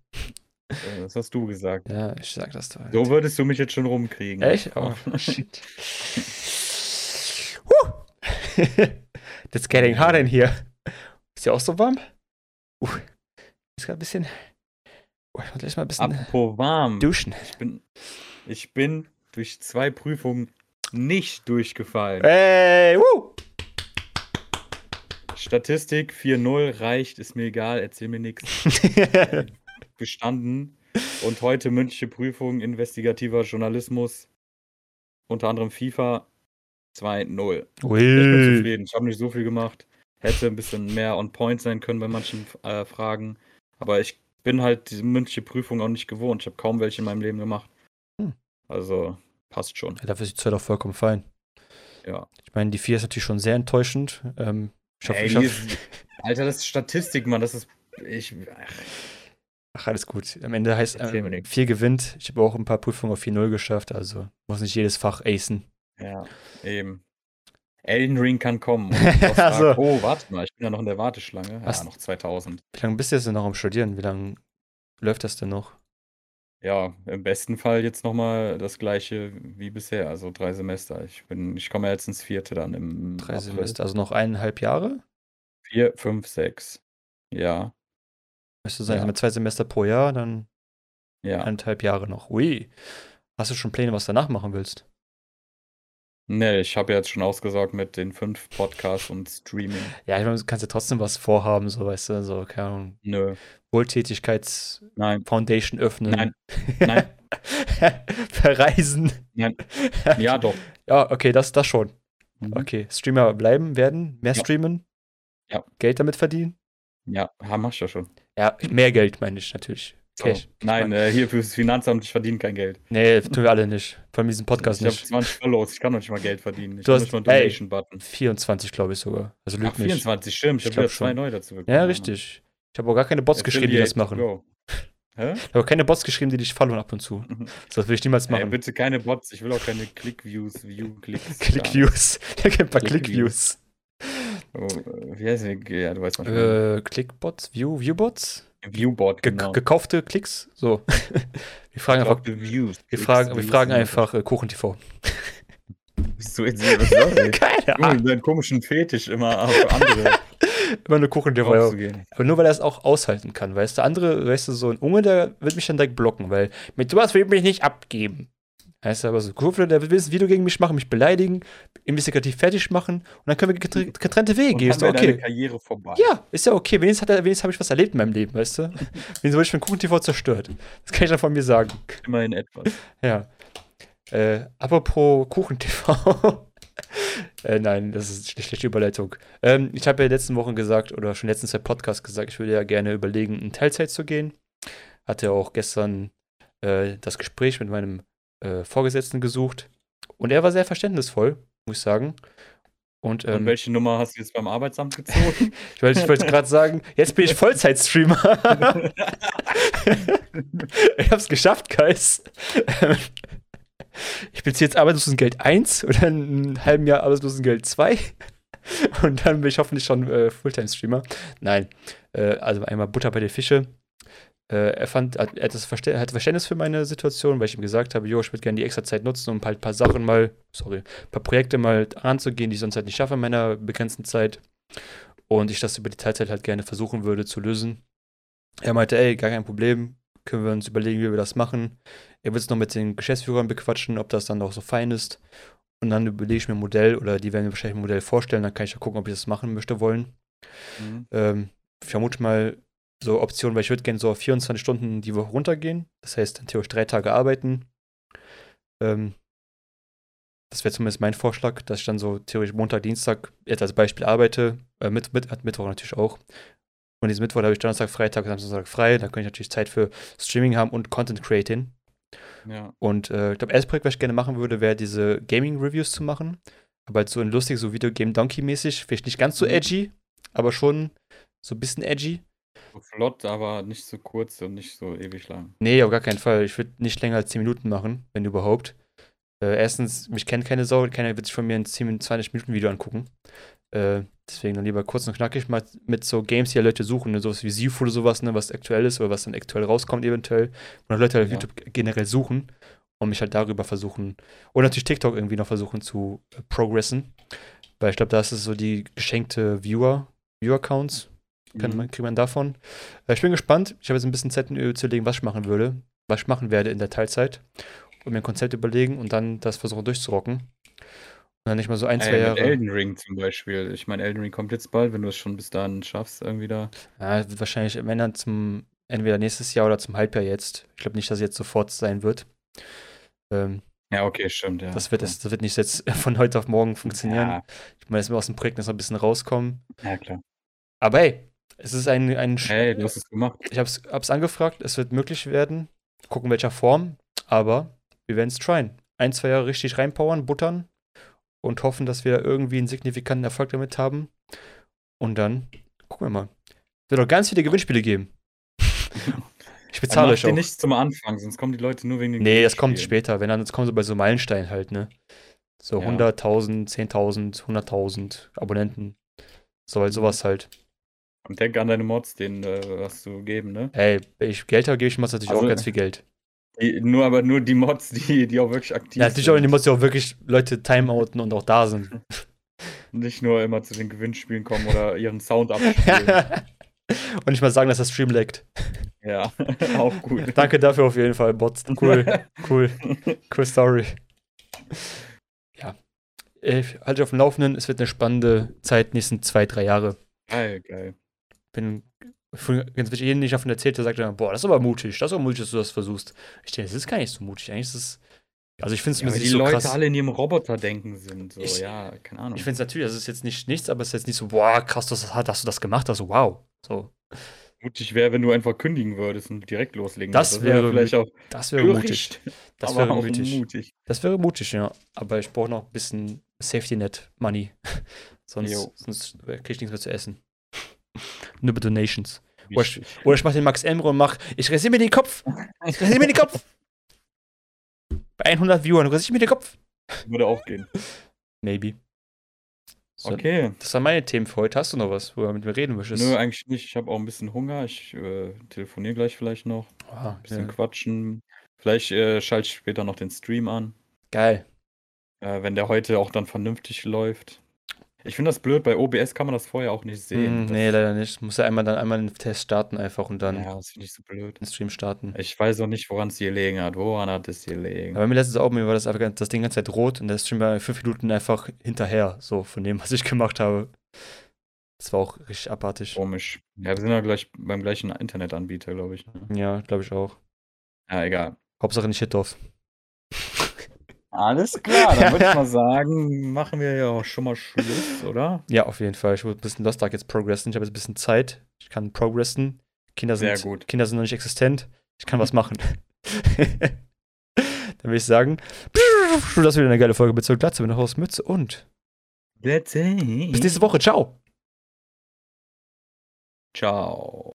Äh, Das hast du gesagt. Ja, ich sag das da. So würdest du mich jetzt schon rumkriegen. Echt? Oh, <laughs> shit. Huh. <laughs> That's getting hot in here. Ist ja auch so warm? Uh, ist gerade ein bisschen. Oh, ich muss gleich mal ein bisschen Apropos warm. duschen. Ich bin, ich bin durch zwei Prüfungen nicht durchgefallen. Ey, woo! Statistik 4-0 reicht, ist mir egal, erzähl mir nichts. <laughs> Bestanden. Und heute mündliche Prüfung, investigativer Journalismus, unter anderem FIFA 2-0. Ich bin zufrieden. Ich habe nicht so viel gemacht. Hätte ein bisschen mehr on point sein können bei manchen äh, Fragen. Aber ich bin halt diese mündliche Prüfung auch nicht gewohnt. Ich habe kaum welche in meinem Leben gemacht. Also passt schon. Ja, dafür ist die 2 doch vollkommen fein. Ja. Ich meine, die 4 ist natürlich schon sehr enttäuschend. Ähm, ich hoffe, Ey, hoffe, ist- Alter, das ist Statistik, Mann. Das ist. Ich, ach, ach, alles gut. Am Ende heißt ähm, nix. 4 gewinnt. Ich habe auch ein paar Prüfungen auf 4-0 geschafft, also muss nicht jedes Fach acen. ja, eben. Elden Ring kann kommen. <laughs> Und ich Ach so. sag, oh, warte mal, ich bin ja noch in der Warteschlange. Ja, noch 2000. Wie lange bist du jetzt denn noch am Studieren? Wie lange läuft das denn noch? Ja, im besten Fall jetzt nochmal das gleiche wie bisher, also drei Semester. Ich bin, ich komme ja jetzt ins vierte dann im Drei April. Semester, also noch eineinhalb Jahre? Vier, fünf, sechs. Ja, Müsste sein, Ja. mit zwei Semester pro Jahr, dann ja. eineinhalb Jahre noch. Ui. Hast du schon Pläne, was du danach machen willst? Nee, ich habe ja jetzt schon ausgesorgt mit den fünf Podcasts und Streaming. Ja, ich meine, du kannst ja trotzdem was vorhaben, so weißt du, so, keine Ahnung, Nö, Wohltätigkeits-Foundation öffnen. nein, <laughs> nein, Verreisen. nein. <laughs> Ja, doch. Ja, okay, das, das schon. Mhm. Okay, Streamer bleiben werden, mehr Ja. streamen. Ja. Geld damit verdienen. Ja, mach ich ja schon. Ja, mehr Geld meine ich natürlich. Cash. Nein, äh, hier fürs Finanzamt, ich verdiene kein Geld. Nee, tun wir alle nicht. Vor allem diesen Podcast ich habe nicht. 20 Follows, ich kann noch nicht mal Geld verdienen. Ich Du habe hast- nicht mal einen ey. Donation-Button. 24, glaube ich sogar. Also Ach, lügt nicht. 24, stimmt. Ich Ich habe wieder zwei neue dazu bekommen. Ja, richtig. Ich habe auch gar keine Bots geschrieben, die das machen. <laughs> Ich. Hä? habe auch keine Bots geschrieben, die dich followen ab und zu. So, <laughs> das will ich niemals Ey, machen. bitte keine Bots, ich will auch keine Click-Views, View-Klicks. <laughs> Click-Views. Ja, ein paar Click-Views. Oh, wie heißt die? Ja, du weißt meine. Äh, Clickbots? View, Viewbots? Viewbot, Ge genau. Gekaufte Klicks? So. <laughs> wir fragen einfach, Views. wir Klicks, fragen, wir fragen einfach äh, KuchenTV. Bist du jetzt was <laughs> das denn? Keine Ahnung. deinen komischen Fetisch immer auf andere <laughs> Immer nur KuchenTV. Ja. rauszugehen. Aber nur weil er es auch aushalten kann, weißt du? Andere, weißt du, so ein Unge, der wird mich dann direkt blocken, weil mit sowas will ich mich nicht abgeben. Heißt aber so, Kurve, der will ein Video gegen mich machen, mich beleidigen, investigativ fertig machen und dann können wir getr- getrennte Wege gehen. Ist okay. Karriere vorbei. Ja, ist ja okay. Wenigstens, er- wenigstens habe ich was erlebt in meinem Leben, weißt du? <laughs> Wenigstens wurde ich von KuchenTV zerstört. Das kann ich dann von mir sagen. Immerhin etwas. <laughs> Ja. Äh, apropos KuchenTV. <laughs> äh, nein, das ist eine schlechte Überleitung. Ähm, ich habe ja in den letzten Wochen gesagt, oder schon in den letzten zwei Podcasts gesagt, ich würde ja gerne überlegen, in Teilzeit zu gehen. Hatte auch gestern äh, das Gespräch mit meinem äh, Vorgesetzten gesucht. Und er war sehr verständnisvoll, muss ich sagen. Und, Und ähm, welche Nummer hast du jetzt beim Arbeitsamt gezogen? <laughs> ich wollte, wollte gerade sagen, jetzt bin ich Vollzeitstreamer. <laughs> ich hab's geschafft, Guys. ich beziehe jetzt Arbeitslosengeld 1 oder in einem halben Jahr Arbeitslosengeld 2 und dann bin ich hoffentlich schon äh, Fulltime-Streamer. Nein, äh, also einmal Butter bei den Fische. Äh, er fand, er hat das Verste hat Verständnis für meine Situation, weil ich ihm gesagt habe, jo, ich würde gerne die extra Zeit nutzen, um halt ein paar Sachen mal, sorry, ein paar Projekte mal anzugehen, die ich sonst halt nicht schaffe in meiner begrenzten Zeit. Und ich das über die Teilzeit halt gerne versuchen würde zu lösen. Er meinte, ey, gar kein Problem, können wir uns überlegen, wie wir das machen. Er wird es noch mit den Geschäftsführern bequatschen, ob das dann auch so fein ist. Und dann überlege ich mir ein Modell oder die werden mir wahrscheinlich ein Modell vorstellen, dann kann ich ja gucken, ob ich das machen möchte wollen. Mhm. Ähm, ich vermute mal so Optionen, weil ich würde gerne so auf 24 Stunden die Woche runtergehen. Das heißt, dann theoretisch drei Tage arbeiten. Ähm, das wäre zumindest mein Vorschlag, dass ich dann so theoretisch Montag, Dienstag jetzt als Beispiel arbeite. Äh, mit, mit, Mittwoch natürlich auch. Und diesen Mittwoch habe ich Donnerstag, Freitag, Samstag frei. Da könnte ich natürlich Zeit für Streaming haben und Content Creating. Ja. Und äh, ich glaube, erstes Projekt, was ich gerne machen würde, wäre diese Gaming-Reviews zu machen. Aber halt so ein lustig, so Videogame Donkey-mäßig. Vielleicht nicht ganz so mhm. edgy, aber schon so ein bisschen edgy. So flott, aber nicht so kurz und nicht so ewig lang. Nee, auf gar keinen Fall. Ich würde nicht länger als 10 Minuten machen, wenn überhaupt. Äh, erstens, mich kennt keine Sau, keiner wird sich von mir ein 10, 20 Minuten Video angucken. Äh, deswegen dann lieber kurz und knackig mal mit so Games, die ja Leute suchen, ne, sowas wie Sifu oder sowas, ne, was aktuell ist oder was dann aktuell rauskommt eventuell. Und Leute halt auf ja. YouTube generell suchen und mich halt darüber versuchen. Und natürlich TikTok irgendwie noch versuchen zu äh, progressen. Weil ich glaube, da ist es so die geschenkte Viewer, Viewer-Counts. Kann mhm. man, kriegt man davon. Äh, ich bin gespannt. Ich habe jetzt ein bisschen Zeit zu legen, was ich machen würde, was ich machen werde in der Teilzeit. Und mir ein Konzept überlegen und dann das versuchen durchzurocken. Und dann nicht mal so ein, zwei äh, Jahre. Elden Ring zum Beispiel. Ich meine, Elden Ring kommt jetzt bald, wenn du es schon bis dahin schaffst, irgendwie da. Ja, wird wahrscheinlich, wenn dann zum, entweder nächstes Jahr oder zum Halbjahr jetzt. Ich glaube nicht, dass es jetzt sofort sein wird. Ähm, ja, okay, stimmt, ja. Das wird, das, das wird nicht jetzt <laughs> von heute auf morgen funktionieren. Ja. Ich meine, dass wir aus dem Projekt noch ein bisschen rauskommen. Ja, klar. Aber hey, es ist ein. ein hey, du hast es gemacht. Ich habe es angefragt, es wird möglich werden. Gucken, welcher Form. Aber wir werden es tryen. Ein, zwei Jahre richtig reinpowern, buttern und hoffen, dass wir irgendwie einen signifikanten Erfolg damit haben. Und dann gucken wir mal. Es wird auch ganz viele Gewinnspiele geben. <laughs> ich bezahle euch auch. nicht zum Anfang, sonst kommen die Leute nur wegen den Nee, das kommt später. Wenn dann, das kommt so bei so Meilensteinen halt, ne? So ja. 100.000, 10.000, 100.000 Abonnenten. So, halt sowas halt. Und denk an deine Mods, denen äh, was zu geben, ne? Hey, wenn ich Geld habe, gebe ich Mods natürlich also, auch ganz viel Geld. Die, nur aber nur die Mods, die, die auch wirklich aktiv ja, natürlich sind. Natürlich auch die Mods, die auch wirklich Leute timeouten und auch da sind. <laughs> Nicht nur immer zu den Gewinnspielen kommen oder ihren Sound abspielen. <laughs> und nicht mal sagen, dass das Stream leckt. Ja, <laughs> auch gut. Danke dafür auf jeden Fall, Bots. Cool, cool. Cool Story. Ja. Ich halte auf dem Laufenden. Es wird eine spannende Zeit, nächsten zwei, drei Jahre. Geil, geil. Bin von ganz wichtig, jeden, den ich davon erzählt habe, sagt er, boah, das ist aber mutig, das ist aber mutig, dass du das versuchst. Ich denke, das ist gar nicht so mutig. Eigentlich ist es. Also ich finde es ja, die so Leute krass. alle in ihrem Roboter-Denken sind. So, ich, ja, keine Ahnung. Ich finde es natürlich, das ist jetzt nicht nichts, aber es ist jetzt nicht so, boah, krass, dass, dass du das gemacht hast, wow. So. Mutig wäre, wenn du einfach kündigen würdest und direkt loslegen das würdest. Das wäre vielleicht auch. Das wäre mutig. Das wäre mutig. mutig. Das wäre mutig, ja. Aber ich brauche noch ein bisschen Safety Net Money. <laughs> sonst, sonst kriege ich nichts mehr zu essen. Nur bei Donations. Oder ich, oder ich mach den Max Emre und mach, ich rasiere mir den Kopf. Ich rasiere mir den Kopf. Bei 100 Viewern rasiere ich mir den Kopf. Würde auch gehen. Maybe. So, okay. Das waren meine Themen für heute. Hast du noch was, wo du mit mir reden möchtest? Nö, eigentlich nicht. Ich habe auch ein bisschen Hunger. Ich äh, telefoniere gleich vielleicht noch. Ah, ein bisschen ja. quatschen. Vielleicht äh, schalte ich später noch den Stream an. Geil. Äh, wenn der heute auch dann vernünftig läuft. Ich finde das blöd, bei OBS kann man das vorher auch nicht sehen. Mm, nee, leider nicht. Muss ja einmal dann einmal einen Test starten einfach und dann ja, das finde ich so blöd. den Stream starten. Ich weiß auch nicht, woran es hier gelegen hat. Woran hat es hier gelegen? Aber mir letztens auch, mir war das, einfach, das Ding ganze Zeit rot und der Stream war fünf Minuten einfach hinterher, so von dem, was ich gemacht habe. Das war auch richtig abartig. Komisch. Ja, wir sind ja gleich beim gleichen Internetanbieter, glaube ich. Ne? Ja, glaube ich auch. Ja, egal. Hauptsache nicht Hitdorf. Alles klar, dann <laughs> würde ich mal sagen, machen wir ja auch schon mal Schluss, <laughs> oder? Ja, auf jeden Fall. Ich muss ein bisschen Lost Ark jetzt progressen. Ich habe jetzt ein bisschen Zeit. Ich kann progressen. Kinder sind, Sehr gut. Kinder sind noch nicht existent. Ich kann was <laughs> machen. dann würde ich sagen, das wieder eine geile Folge mit so Glatze, mit einer Hausmütze und That's it. bis nächste Woche. Ciao. Ciao.